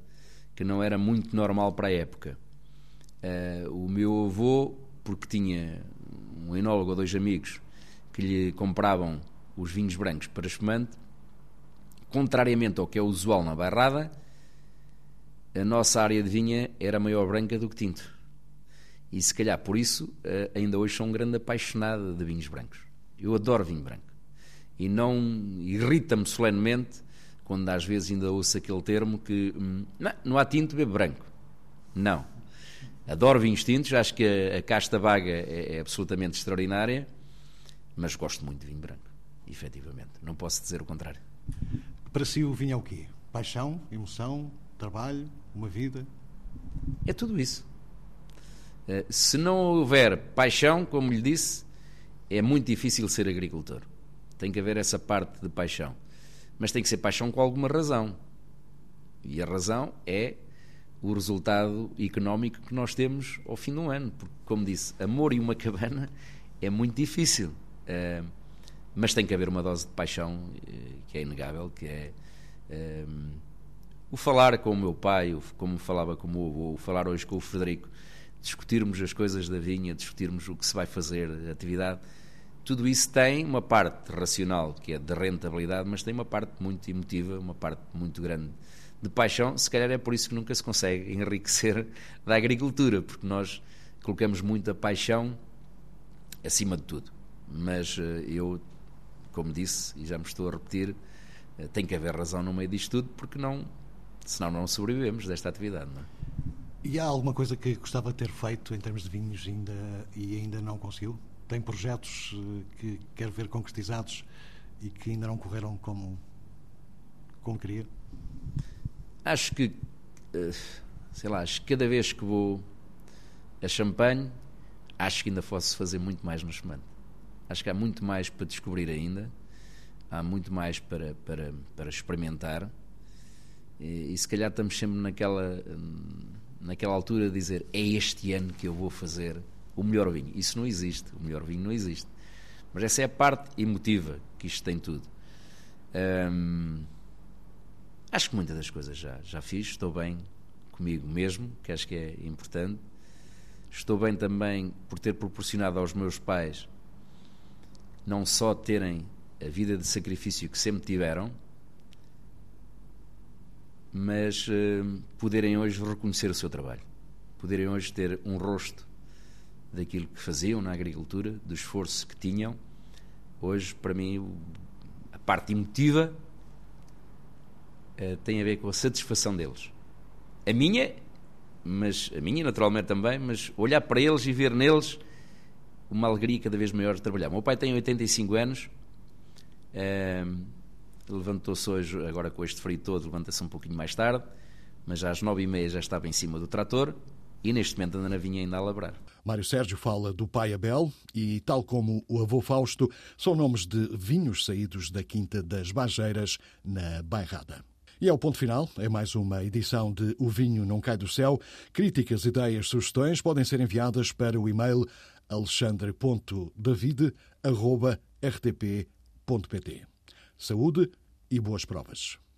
que não era muito normal para a época. Uh, o meu avô, porque tinha um enólogo ou dois amigos que lhe compravam os vinhos brancos para espumante, contrariamente ao que é usual na bairrada, a nossa área de vinha era maior branca do que tinto. E se calhar por isso eh, ainda hoje sou um grande apaixonado de vinhos brancos. Eu adoro vinho branco. E não irrita-me solenemente quando às vezes ainda ouço aquele termo que hum, não, não há tinto, bebe branco. Não. Adoro vinhos tintos, acho que a, a casta vaga é, é, absolutamente extraordinária, mas gosto muito de vinho branco, efetivamente. Não posso dizer o contrário. Para si o vinho é o quê? Paixão, emoção, trabalho, uma vida? É tudo isso. Eh, se não houver paixão, como lhe disse, é muito difícil ser agricultor. Tem que haver essa parte de paixão. Mas tem que ser paixão com alguma razão. E a razão é o resultado económico que nós temos ao fim do ano. Porque, como disse, amor e uma cabana é muito difícil. Uh, mas tem que haver uma dose de paixão uh, que é inegável, que é o falar com o meu pai, o, como falava com o meu avô, o falar hoje com o Frederico, discutirmos as coisas da vinha, discutirmos o que se vai fazer, a atividade, tudo isso tem uma parte racional, que é de rentabilidade, mas tem uma parte muito emotiva, uma parte muito grande de paixão. Se calhar é por isso que nunca se consegue enriquecer da agricultura, porque nós colocamos muita paixão acima de tudo. Mas eh, eu, como disse, e já me estou a repetir, eh, tem que haver razão no meio disto tudo, porque não, senão não sobrevivemos desta atividade. Não é? E há alguma coisa que gostava de ter feito em termos de vinhos ainda, e ainda não conseguiu? Tem projetos eh, que quer ver concretizados e que ainda não correram como, como queria? Acho que, eh, sei lá, acho que cada vez que vou a Champagne, acho que ainda posso fazer muito mais no semana. Acho que há muito mais para descobrir ainda, há muito mais para, para, para experimentar. E, e se calhar estamos sempre naquela hum, naquela altura, dizer é este ano que eu vou fazer o melhor vinho. Isso não existe. O melhor vinho não existe. Mas essa é a parte emotiva que isto tem tudo. Hum, acho que muitas das coisas já, já fiz. Estou bem comigo mesmo, que acho que é importante. Estou bem também por ter proporcionado aos meus pais não só terem a vida de sacrifício que sempre tiveram, mas uh, poderem hoje reconhecer o seu trabalho, poderem hoje ter um rosto daquilo que faziam na agricultura, do esforço que tinham. Hoje, para mim, a parte emotiva uh, tem a ver com a satisfação deles. A minha, mas a minha naturalmente também, mas olhar para eles e ver neles uma alegria cada vez maior de trabalhar. O meu pai tem 85 anos. Uh, levantou-se hoje, agora com este frio todo, levanta-se um pouquinho mais tarde, mas às nove e meia já estava em cima do trator e neste momento anda na vinha ainda a labrar. Mário Sérgio fala do pai Abel e, tal como o avô Fausto, são nomes de vinhos saídos da Quinta das Bajeiras, na Bairrada. E é o ponto final, é mais uma edição de O Vinho Não Cai do Céu. Críticas, ideias, sugestões podem ser enviadas para o e-mail alexandre.david.rtp.pt. Saúde e boas provas.